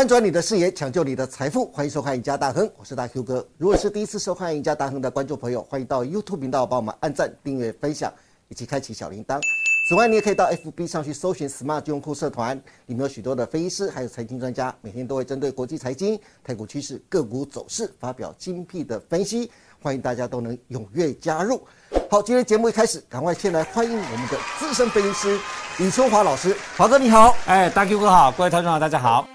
翻转你的视野，抢救你的财富，欢迎收看《赢家大亨》，我是大 Q 哥。如果是第一次收看《赢家大亨》的观众朋友，欢迎到 YouTube 频道帮我们按赞、订阅、分享，以及开启小铃铛。此外，你也可以到 FB 上去搜寻 Smart 金融库社团，里面有许多的分析师，还有财经专家，每天都会针对国际财经、台股趋势、个股走势发表精辟的分析，欢迎大家都能踊跃加入。好，今天节目一开始，赶快先来欢迎我们的资深分析师李春华老师，华哥你好。哎，大 Q 哥好，各位观众好，大家好。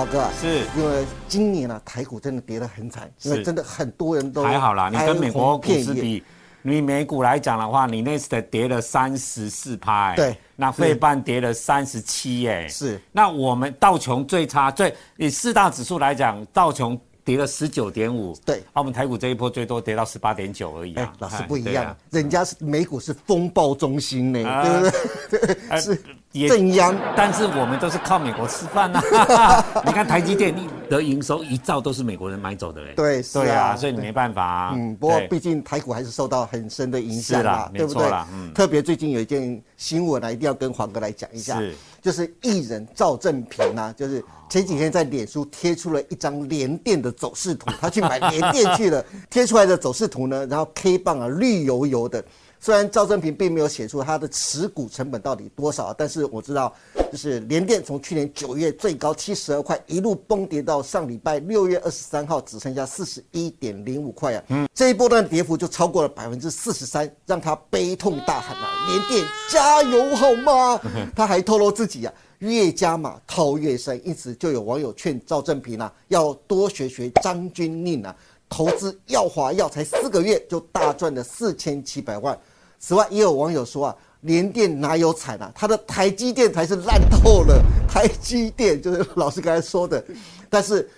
华哥啊，是。因为今年啊，台股真的跌得很惨，因为是。真的很多人都还好啦，你跟美国股市比，你美股来讲的话，你那次跌了三十四趴，哎。对。那费半跌了三十七，哎，是。那我们道琼最差，最以四大指数来讲，道琼跌了十九点五，对。啊，我们台股这一波最多跌到十八点九而已老师不一样人家是美股是风暴中心呢，啊。对不对？哎是也正央，但是我们都是靠美国吃饭呐、你看台积电的营收一兆都是美国人买走的嘞。对是啊。对啊，所以你没办法啊。嗯，不过对。毕竟台股还是受到很深的影响是啦啦，对不对？啦？嗯特别最近有一件新闻啊，一定要跟黄哥来讲一下。是，就是艺人赵正平啊，就是前几天在脸书贴出了一张联电的走势图，他去买联电去了，贴出来的走势图呢，然后 K 棒啊绿油油的。虽然赵正平并没有写出他的持股成本到底多少，但是我知道，就是联电从去年九月最高七十二块，一路崩跌到上礼拜六月二十三号只剩下四十一点零五块啊，嗯，这一波段跌幅就超过了百分之四十三，让他悲痛大喊啊：“联电加油好吗？” 他还透露自己啊。越加码套越深，因此就有网友劝赵正平啊，要多学学张钧甯啊，投资耀华药才四个月就大赚了四千七百万。此外，也有网友说啊，联电哪有惨啊，它的台积电才是烂透了。台积电就是老师刚才说的，但是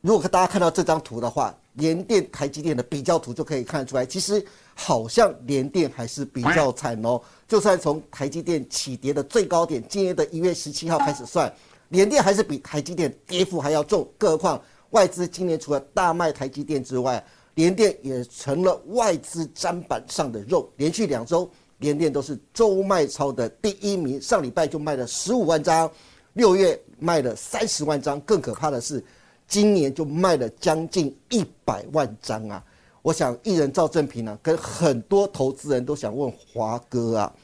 如果大家看到这张图的话，联电、台积电的比较图就可以看出来，其实好像联电还是比较惨哦。就算从台积电起跌的最高点，今年的一月十七号开始算，联电还是比台积电跌幅还要重。更何况外资今年除了大卖台积电之外，联电也成了外资砧板上的肉，连续两周联电都是周卖超的第一名，上礼拜就卖了十五万张，六月卖了三十万张，更可怕的是，今年就卖了将近一百万张啊！我想艺人赵正平呢、跟很多投资人都想问华哥啊，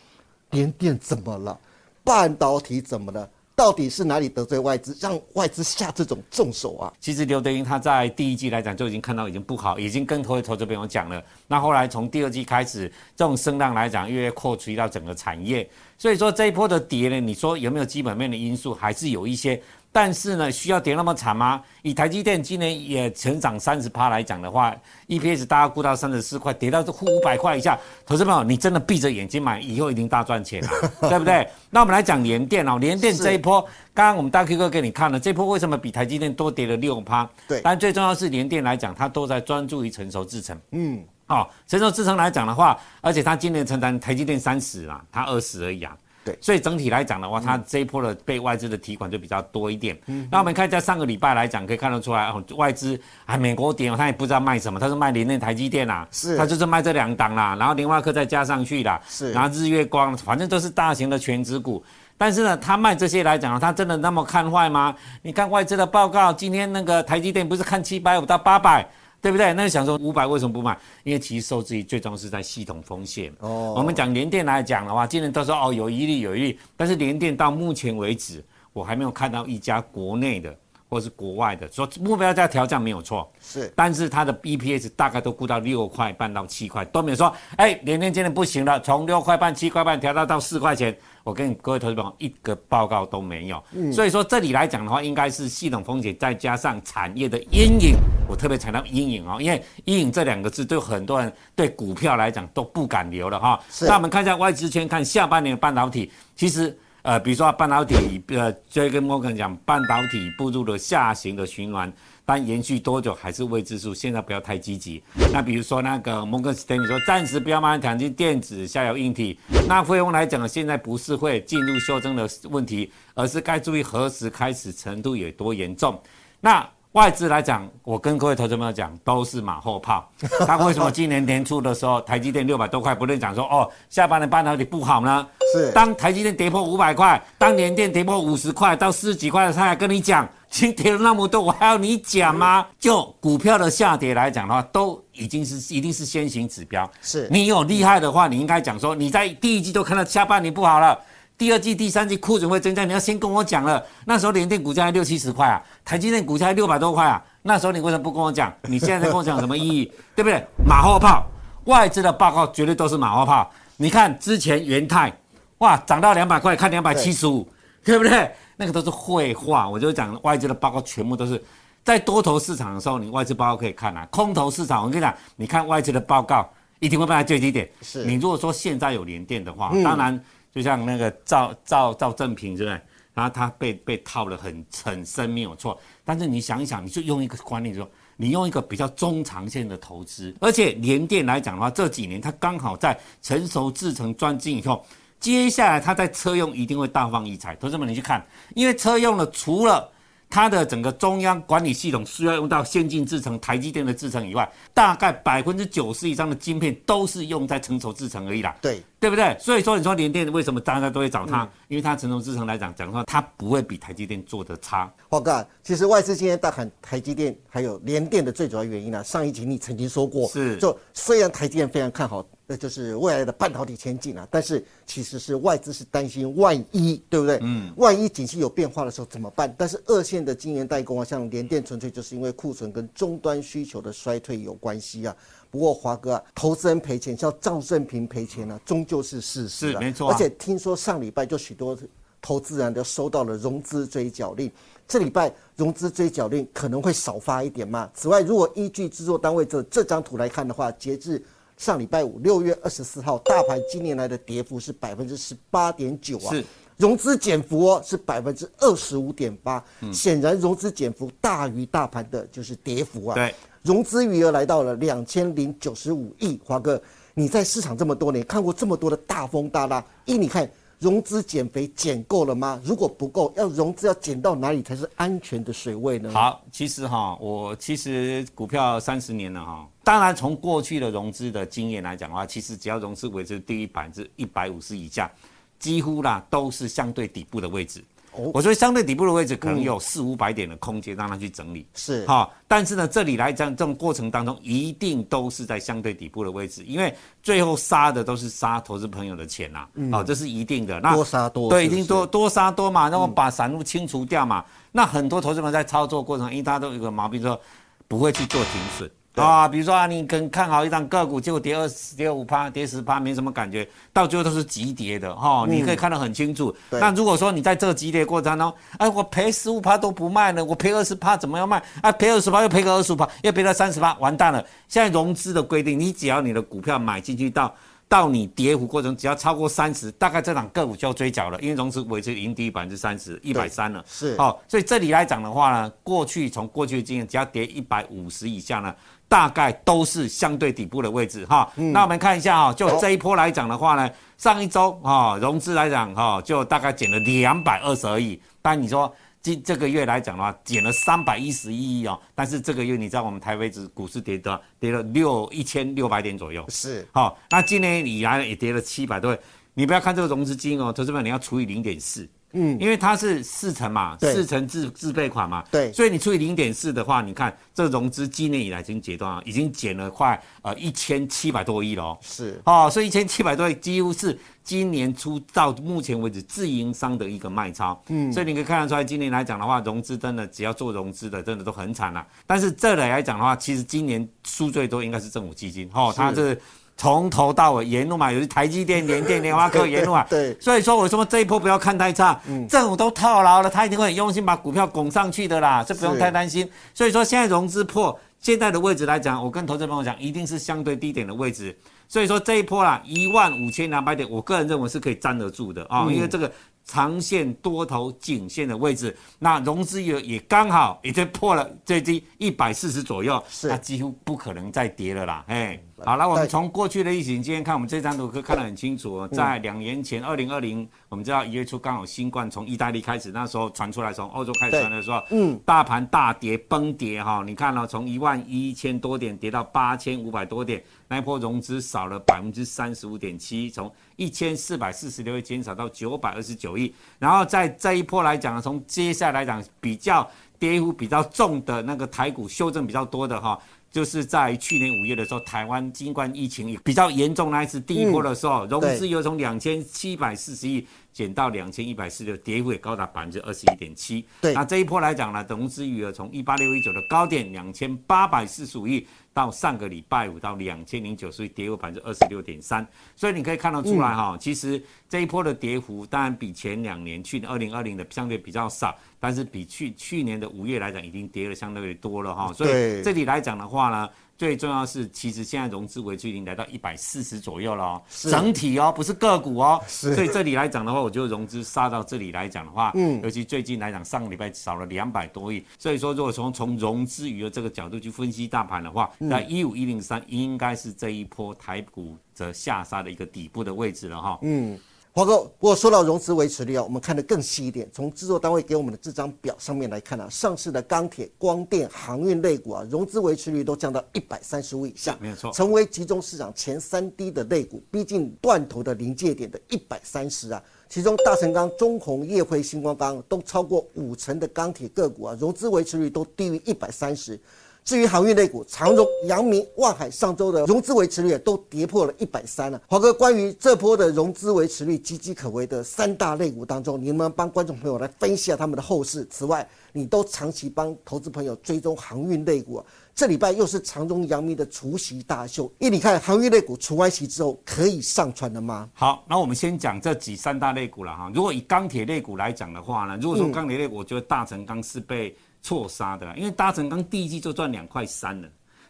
联电怎么了？半导体怎么了？到底是哪里得罪外资，让外资下这种重手啊？其实刘德英他在第一季来讲就已经看到已经不好，已经跟投投资朋友讲了。那后来从第二季开始，这种声浪来讲，越扩吹到整个产业。所以说这一波的跌呢，你说有没有基本面的因素？还是有一些。但是呢，需要跌那么惨吗？以台积电今年也成长三十趴来讲的话，EPS 大家估到三十四块，跌到这负五百块以下，投资朋友你真的闭着眼睛买，以后一定大赚钱啊，对不对？那我们来讲联电哦，联电是这一波，刚刚我们大 Q 哥给你看了，这波为什么比台积电多跌了六趴？对但最重要是联电来讲，它都在专注于成熟制程。嗯，哦，成熟制程来讲的话，而且它今年承担台积电三十啊，它二十而已啊。对。所以整体来讲的话，它这一波的被外资的提款就比较多一点。那我们看一下上个礼拜来讲，可以看得出来，哦，外资啊，美国点他也不知道卖什么，他是卖联电、台积电啦，是。他就是卖这两档啦，然后联发科再加上去啦，是。然后日月光，反正都是大型的全职股。但是呢，他卖这些来讲，他真的那么看坏吗？你看外资的报告，今天那个台积电不是看七百五到八百，对不对？那就想说五百为什么不买？因为其实受制于最终是在系统风险。哦我们讲联电来讲的话，今年都说哦有一例有一例，但是联电到目前为止，我还没有看到一家国内的或是国外的说目标价调降没有错，是但是它的 BPS 大概都估到六块半到七块，都没有说，哎，联电今天不行了，从六块半、七块半调到到四块钱。我跟各位投资朋友一个报告都没有，所以说这里来讲的话，应该是系统风险再加上产业的阴影。我特别强调阴影哦，因为阴影这两个字对很多人对股票来讲都不敢留了哈。那我们看一下外资圈，看下半年的半导体，其实呃，比如说半导体，呃，就跟摩根讲，半导体步入了下行的循环，但延续多久还是未知数。现在不要太积极。那比如说那个摩根斯丹利说，暂时不要马上抢进电子、下游硬体。那费用来讲，现在不是会进入修正的问题，而是该注意何时开始，程度有多严重。那外资来讲，我跟各位投资朋友讲，都是马后炮。他为什么今年年初的时候，台积电六百多块，不能讲说哦，下半年半导体不好呢？是当台积电跌破五百块，当联电跌破五十块到四十几块，他还跟你讲，跌了那么多，我还要你讲吗？就股票的下跌来讲的话，都已经是一定是先行指标。是你有厉害的话，你应该讲说你在第一季都看到下半年不好了。第二季、第三季库存会增加，你要先跟我讲了。那时候联电股价还六七十块啊，台积电股价还六百多块啊。那时候你为什么不跟我讲？你现在在跟我讲什么意义？对不对？马后炮，外资的报告绝对都是马后炮。你看之前元泰，哇，涨到两百块，看两百七十五，对不对？那个都是废话。我就讲外资的报告全部都是在多头市场的时候，你外资报告可以看啊。空头市场，我跟你讲，你看外资的报告一定会放在最低点。是你如果说现在有联电的话，当然。就像那个赵赵赵正平，对不对？然后他被被套了很很深，没有错。但是你想一想，你就用一个观念说，你用一个比较中长线的投资，而且联电来讲的话，这几年它刚好在成熟制成专精以后，接下来它在车用一定会大放异彩。同学们，你去看，因为车用的除了它的整个中央管理系统需要用到先进制程、台积电的制程以外，大概百分之九十以上的晶片都是用在成熟制程而已啦。对，对不对？所以说，你说联电为什么大家都会找它？因为它成熟制程来讲，讲话它不会比台积电做的差。华哥，其实外资今天大喊台积电还有联电的最主要原因呢，上一集你曾经说过，是就虽然台积电非常看好。那就是未来的半导体前景啊，但是其实是外资是担心万一，对不对？嗯，万一景气有变化的时候怎么办？但是二线的晶圆代工啊，像联电，纯粹就是因为库存跟终端需求的衰退有关系啊。不过华哥啊，投资人赔钱，像赵正平赔钱呢，终究是事实。是没错。而且听说上礼拜就许多投资人都收到了融资追缴令，这礼拜融资追缴令可能会少发一点嘛。此外，如果依据制作单位这这张图来看的话，截至上礼拜五，六月二十四号，大盘今年来的跌幅是百分之十八点九啊，是融资减幅哦是百分之二十五点八，显然融资减幅大于大盘的就是跌幅啊。对，融资余额来到了两千零九十五亿。华哥，你在市场这么多年，看过这么多的大风大浪，一你看。融资减肥减够了吗？如果不够，要融资要减到哪里才是安全的水位呢？好，其实哈，我其实股票三十年了哈，当然从过去的融资的经验来讲的话，其实只要融资维持低于百分之一百五十以下，几乎啦都是相对底部的位置。我说相对底部的位置可能有四五百点的空间让它去整理，是哈。但是呢，这里来讲，这种过程当中一定都是在相对底部的位置，因为最后杀的都是杀投资朋友的钱呐，哦，这是一定的。那多杀多，对，一定多多杀多嘛，然后把散户清除掉嘛。那很多投资朋友在操作过程，因为他都有个毛病，说不会去做停损。啊，比如说啊，你跟看好一张个股，结果跌二十、跌五趴、跌十趴，没什么感觉，到最后都是急跌的哈，你可以看得很清楚。那如果说你在这个急跌过程中，哎，我赔十五趴都不卖呢，我赔二十趴怎么样卖？啊，赔二十趴又赔个二十五趴，又赔了三十趴，完蛋了。现在融资的规定，你只要你的股票买进去到。到你跌幅过程，只要超过三十，大概这档个股就要追缴了，因为融资维持已经低于百分之三十，一百三了。是，好，所以这里来讲的话呢，过去从过去的经验，只要跌一百五十以下呢，大概都是相对底部的位置哈。那我们看一下哈，就这一波来讲的话呢，上一周哈融资来讲哈，就大概减了两百二十而已。但你说。今这个月来讲的话，减了三百一十一亿哦。但是这个月你知道我们台北指股市跌的跌了六一千六百点左右，是好。那今年以来也跌了七百多。你不要看这个融资金哦，投资者你要除以零点四。嗯，因为它是四成嘛，四成自自备款嘛，对，所以你除以零点四的话，你看这融资今年以来已经结断了，已经减了快呃一千七百多亿了哦。是哦，所以一千七百多亿几乎是今年初到目前为止自营商的一个卖超。嗯，所以你可以看得出来，今年来讲的话，融资真的只要做融资的，真的都很惨了。但是这里来讲的话，其实今年输最多应该是政府基金，哦，它是。从头到尾沿路嘛，有台积电、联电、联发科沿路啊。对。所以说，我说这一波不要看太差，政府都套牢了，他一定会很用心把股票拱上去的啦，这不用太担心。所以说，现在融资破现在的位置来讲，我跟投资朋友讲，一定是相对低点的位置。所以说这一波啦，一万五千两百点，我个人认为是可以站得住的啊，因为这个。长线多头颈线的位置，那融资也也刚好已经破了最低一百四十左右，是它几乎不可能再跌了啦。哎，好了，我们从过去的疫情今天看，我们这张图可以看得很清楚，在两年前，二零二零，我们知道一月初刚好新冠从意大利开始，那时候传出来，从欧洲开始传的时候，嗯，大盘大跌崩跌哈，你看了从一万。万一千多点跌到八千五百多点，那一波融资少了百分之三十五点七，从一千四百四十六亿减少到九百二十九亿。然后在这一波来讲，从接下来讲比较跌幅比较重的那个台股修正比较多的哈。就是在去年五月的时候，台湾新冠疫情比较严重那一次第一波的时候，融资又从两千七百四十亿减到两千一百四十六，跌幅也高达百分之二十一点七。对，那这一波来讲呢，融资余额从一八六一九的高点两千八百四十五亿，到上个礼拜五到两千零九十亿，跌幅百分之二十六点三。所以你可以看得出来哈，其实这一波的跌幅当然比前两年去年二零二零的相对比较少。但是比去去年的五月来讲，已经跌了相对多了哈，所以这里来讲的话呢，最重要是其实现在融资维持已经来到一百四十左右了哦，整体哦，不是个股哦，所以这里来讲的话，我觉得融资杀到这里来讲的话，嗯，尤其最近来讲，上个礼拜少了两百多亿，所以说如果从从融资余额这个角度去分析大盘的话，那一五一零三应该是这一波台股的下杀的一个底部的位置了哈，嗯。华哥，不过说到融资维持率啊，我们看得更细一点。从制作单位给我们的这张表上面来看啊，上市的钢铁、光电、航运类股啊，融资维持率都降到一百三十五以下，没有错，成为集中市场前三低的类股，逼近断头的临界点的一百三十啊。其中大成钢、中红、叶辉、星光钢都超过五成的钢铁个股啊，融资维持率都低于一百三十。至于航运类股，长荣、阳明、万海上周的融资维持率都跌破了一百三了。华哥，关于这波的融资维持率岌岌可危的三大类股当中，你能帮观众朋友来分析下他们的后市。此外，你都长期帮投资朋友追踪航运类股，啊这礼拜又是长荣、阳明的除夕大秀，因为你看航运类股除完息之后可以上船了吗？好，那我们先讲这几三大类股了哈。如果以钢铁类股来讲的话呢，如果说钢铁类股，我觉得大成钢是被。错杀的，因为大成钢第一季就赚两块三了，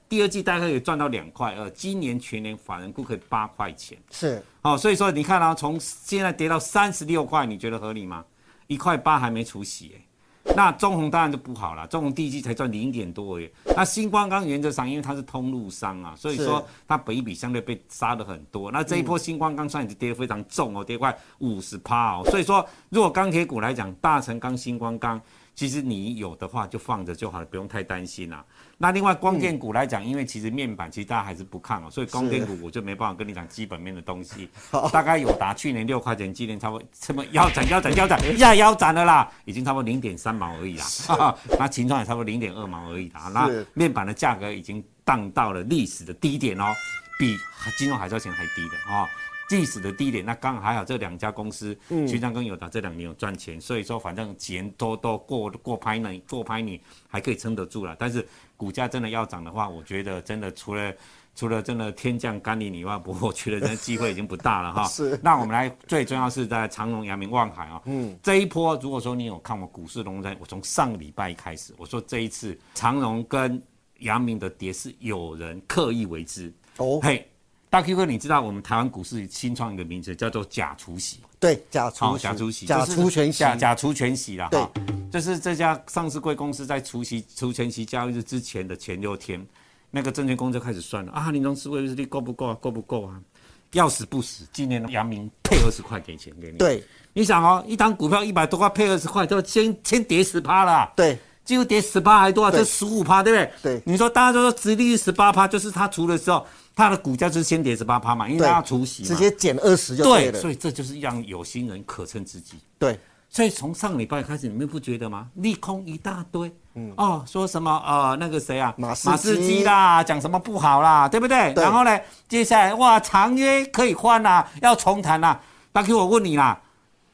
第二季大概也赚到两块二，今年全年法人估可以八块钱，是，好，所以说你看啊，从现在跌到三十六块，你觉得合理吗？一块八还没除息哎，那中红当然就不好了，中红第一季才赚零点多哎，那新光钢原则上因为它是通路商啊，所以说它本一比相对被杀的很多，那这一波新光钢算是跌得非常重哦，跌快五十趴哦，所以说如果钢铁股来讲，大成钢、新光钢。其实你有的话就放着就好了，不用太担心啦。那另外光电股来讲，因为其实面板其实大家还是不看哦，所以光电股我就没办法跟你讲基本面的东西。大概有达去年六块钱，今年差不多这么腰斩腰斩腰斩呀腰斩了啦，已经差不多零点三毛而已啦。那秦创也差不多零点二毛而已啦。那面板的价格已经荡到了历史的低点哦，比金融海啸前还低的哦。历史的低点，那刚好还好，这两家公司，群创跟友达这两年有赚钱，所以说反正钱多多过过拍呢，过拍你还可以撑得住了。但是股价真的要涨的话，我觉得真的除了 除了真的天降甘霖以外，不过我觉得这机会已经不大了哈。是。那我们来，最重要是在长隆、阳明、望海啊。嗯。这一波，如果说你有看我股市龙山，我从上个礼拜一开始，我说这一次长隆跟阳明的跌是有人刻意为之。哦。嘿。大 Q 哥，你知道我们台湾股市新创一个名词叫做假除息？对，假除假除息，假除全息，假假除全息了哈。就是这家上市贵公司在除息除全息交易日之前的前六天，那个证券公司开始算了啊，你融资维持率够不够啊？够不够啊？要死不死，今年阳明配二十块给钱给你。对，你想哦，一张股票一百多块配二十块，都先先跌十趴了。对。几乎跌十趴还多少，这十五趴，对不对？对。你说大家都说殖利率十八趴，就是他除的时候，它的股价就是先跌十八趴嘛，因为它要除息直接减二十就对了。所以这就是让有心人可乘之机。对。所以从上礼拜开始，你们不觉得吗？利空一大堆。嗯。哦，说什么呃那个谁啊，马马士基啦，讲什么不好啦，对不对？然后呢，接下来哇，长约可以换啦，要重谈啦。大哥，我问你啦。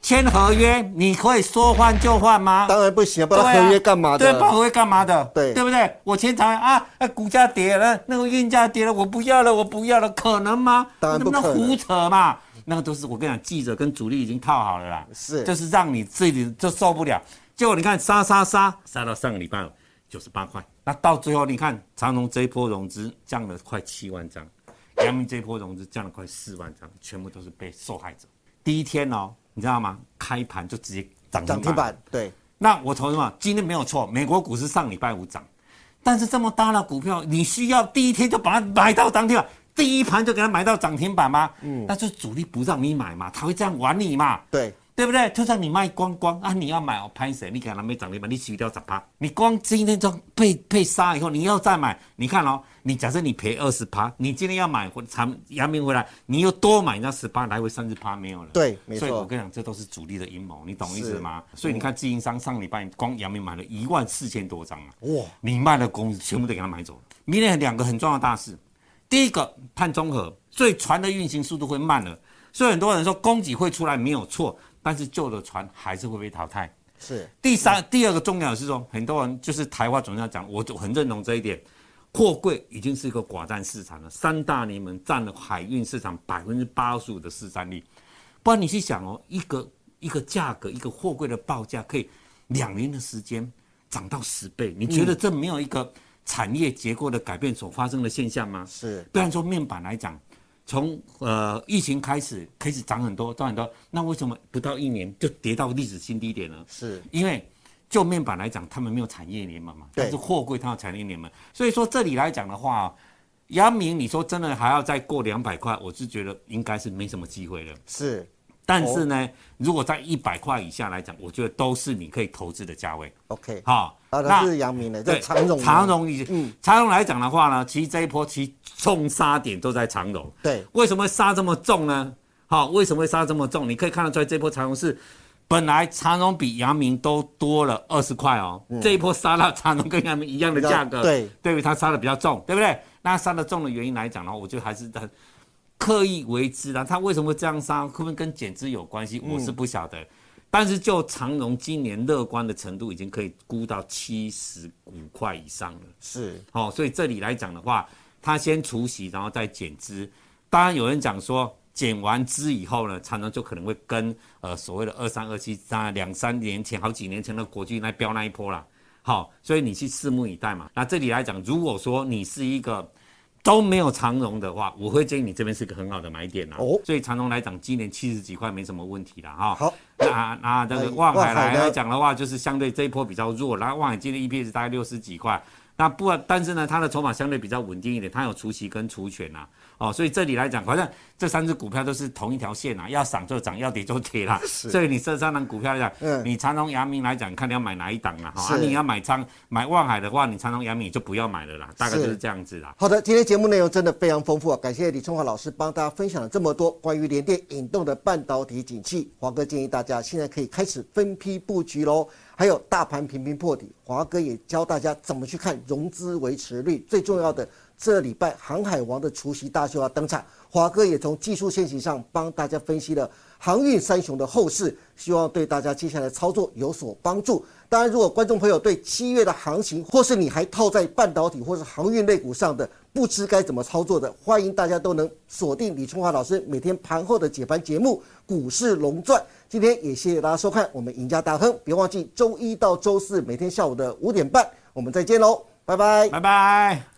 签合约，你可以说换就换吗？当然不行，不然合约干嘛的？对，不合约干嘛的？对，对不对？我签长啊，股价跌了，那个运价跌了，我不要了，我不要了，可能吗？当然不可能，胡扯嘛！那个都是我跟你讲，记者跟主力已经套好了啦，是，就是让你自己就受不了。结果你看杀杀杀杀到上个礼拜九十八块，那到最后你看长隆这一波融资降了快七万张，阳明这一波融资降了快四万张，全部都是被受害者。第一天哦。你知道吗？开盘就直接涨停板。对，那我投什么？今天没有错，美国股市上礼拜五涨，但是这么大的股票，你需要第一天就把它买到涨停板，第一盘就给它买到涨停板吗？嗯，那就主力不让你买嘛，他会这样玩你嘛？对，对对不对？就算你卖光光啊，你要买哦，拍谁？你可能没涨停板，你取掉十趴，你光今天就被被杀以后，你要再买，你看哦，你假设你赔二十趴，你今天要买回长阳明回来，你又多买那十趴，来回三十趴没有了。对，没所以我，跟你讲，这都是主力的阴谋，你懂意思吗？所以你看，自营商上礼拜光阳明买了一万四千多张啊，哇，你卖的公司全部都给他买走了。明年两个很重要的大事，第一个碳中和，所以船的运行速度会慢了，所以很多人说供给会出来没有错，但是旧的船还是会被淘汰。是第三，第二个重要的是说，很多人就是台湾总要讲，我就很认同这一点。货柜已经是一个寡占市场了，三大联盟占了海运市场百分之八十五的市占率。不然你去想哦，一个一个价格，一个货柜的报价可以两年的时间涨到十倍，你觉得这没有一个产业结构的改变所发生的现象吗？是，不然说面板来讲，从呃疫情开始开始涨很多，涨很多，那为什么不到一年就跌到历史新低点呢？是因为就面板来讲，他们没有产业联盟嘛，对但是货柜它有产业联盟，所以说这里来讲的话，阳明你说真的还要再过两百块，我是觉得应该是没什么机会了。是但是呢，如果在一百块以下来讲，我觉得都是你可以投资的价位。OK，好，那，那是阳明的，这对长荣呢，长荣以嗯长荣来讲的话呢，其实这一波其实重杀点都在长荣。对，为什么杀这么重呢？好、为什么会杀这么重？你可以看得出来，这波长荣是本来长荣比阳明都多了二十块哦，这一波杀到长荣跟阳明一样的价格，嗯对，对不对？它杀的比较重，对不对？那杀的重的原因来讲呢，我觉得还是很刻意为之啊他为什么会这样杀？会不会跟减资有关系？我是不晓得。但是就长荣今年乐观的程度，已经可以估到七十五块以上了。是哦，所以这里来讲的话，他先除息，然后再减资。当然有人讲说，减完资以后呢，长荣就可能会跟呃所谓的二三二七，在两三年前、好几年前的国际那飙那一波啦。好，所以你去拭目以待嘛。那这里来讲，如果说你是一个都没有长荣的话，我会建议你这边是个很好的买点啦。哦所以长荣来讲，今年七十几块没什么问题啦。哈。好，那那这个哎望海来讲的话，就是相对这一波比较弱，然后望海今年 EPS 大概六十几块，那不，但是呢，它的筹码相对比较稳定一点，它有除息跟除权呐、哦，所以这里来讲，反正这三只股票都是同一条线啊，要涨就涨，要跌就跌啦。所以你这三档股票来讲，嗯你长隆、阳明来讲，看你要买哪一档啦。哈、你要买仓买望海的话，你长隆、阳明你就不要买了啦，大概就是这样子啦。好的，今天节目内容真的非常丰富啊！感谢李春华老师帮大家分享了这么多关于联电引动的半导体景气。华哥建议大家现在可以开始分批布局喽。还有大盘频频破底，华哥也教大家怎么去看融资维持率。最重要的，这礼拜航海王的除夕大秀要登场，华哥也从技术线型上帮大家分析了航运三雄的后市，希望对大家接下来操作有所帮助。当然，如果观众朋友对七月的行情，或是你还套在半导体或是航运类股上的，不知该怎么操作的，欢迎大家都能锁定李春华老师每天盘后的解盘节目《股市龙传》。今天也谢谢大家收看我们赢家大亨，别忘记周一到周四每天下午的五点半，我们再见喽，拜拜。拜拜。